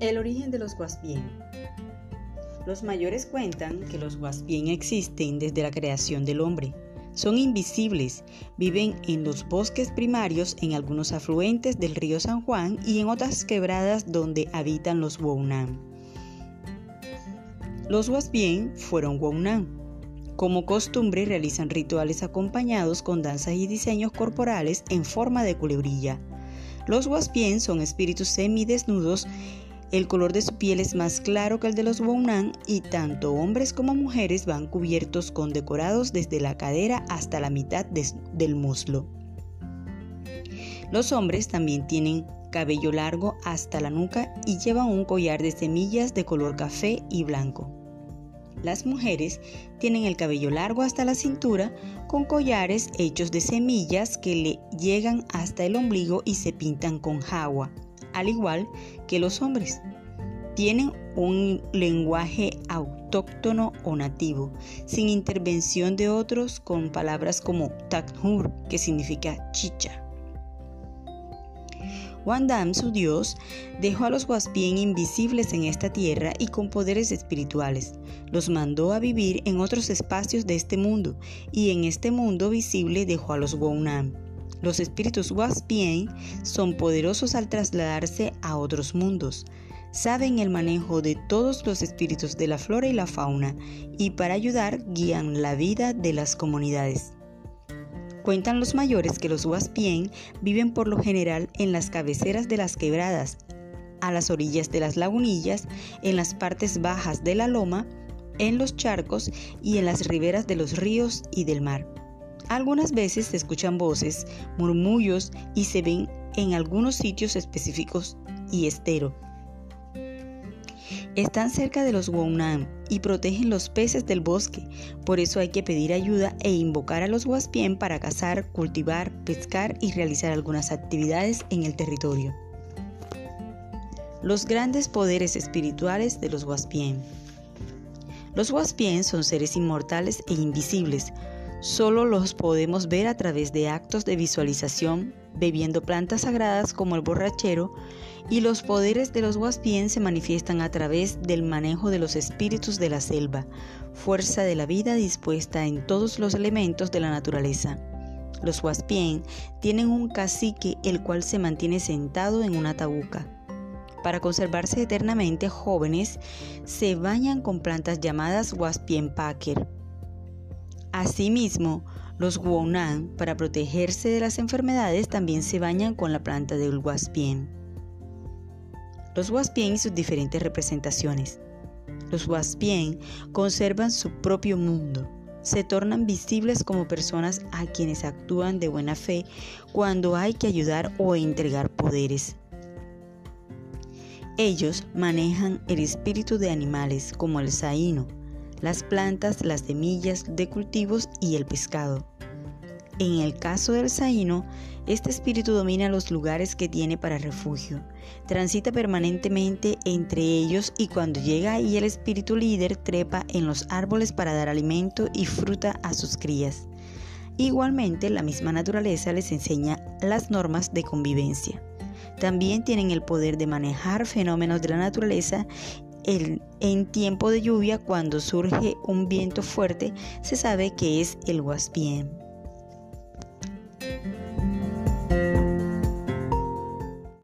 El origen de los Guaspien. Los mayores cuentan que los Guaspien existen desde la creación del hombre. Son invisibles, viven en los bosques primarios, en algunos afluentes del río San Juan y en otras quebradas donde habitan los Wounan. Los Guaspien fueron Wounan. Como costumbre realizan rituales acompañados con danzas y diseños corporales en forma de culebrilla. Los Guaspien son espíritus semidesnudos el color de su piel es más claro que el de los Wounan y tanto hombres como mujeres van cubiertos con decorados desde la cadera hasta la mitad del muslo. Los hombres también tienen cabello largo hasta la nuca y llevan un collar de semillas de color café y blanco. Las mujeres tienen el cabello largo hasta la cintura con collares hechos de semillas que le llegan hasta el ombligo y se pintan con jagua al igual que los hombres. Tienen un lenguaje autóctono o nativo, sin intervención de otros con palabras como takhur, que significa chicha. Wandam, su dios, dejó a los Waspien invisibles en esta tierra y con poderes espirituales. Los mandó a vivir en otros espacios de este mundo, y en este mundo visible dejó a los Wonam. Los espíritus Waspien son poderosos al trasladarse a otros mundos. Saben el manejo de todos los espíritus de la flora y la fauna y para ayudar guían la vida de las comunidades. Cuentan los mayores que los Waspien viven por lo general en las cabeceras de las quebradas, a las orillas de las lagunillas, en las partes bajas de la loma, en los charcos y en las riberas de los ríos y del mar. Algunas veces se escuchan voces, murmullos y se ven en algunos sitios específicos y estero. Están cerca de los Wounan y protegen los peces del bosque, por eso hay que pedir ayuda e invocar a los Waspien para cazar, cultivar, pescar y realizar algunas actividades en el territorio. Los grandes poderes espirituales de los Waspien. Los Waspien son seres inmortales e invisibles, Solo los podemos ver a través de actos de visualización, bebiendo plantas sagradas como el borrachero, y los poderes de los Waspien se manifiestan a través del manejo de los espíritus de la selva, fuerza de la vida dispuesta en todos los elementos de la naturaleza. Los Waspien tienen un cacique el cual se mantiene sentado en una tabuca. Para conservarse eternamente jóvenes, se bañan con plantas llamadas Waspien Packer Asimismo, los Guonan, para protegerse de las enfermedades, también se bañan con la planta del Huaspien. Los Huaspien y sus diferentes representaciones. Los Huaspien conservan su propio mundo. Se tornan visibles como personas a quienes actúan de buena fe cuando hay que ayudar o entregar poderes. Ellos manejan el espíritu de animales como el saíno, las plantas, las semillas de cultivos y el pescado. En el caso del saíno, este espíritu domina los lugares que tiene para refugio, transita permanentemente entre ellos y cuando llega ahí el espíritu líder trepa en los árboles para dar alimento y fruta a sus crías. Igualmente, la misma naturaleza les enseña las normas de convivencia. También tienen el poder de manejar fenómenos de la naturaleza en tiempo de lluvia, cuando surge un viento fuerte, se sabe que es el Guaspien.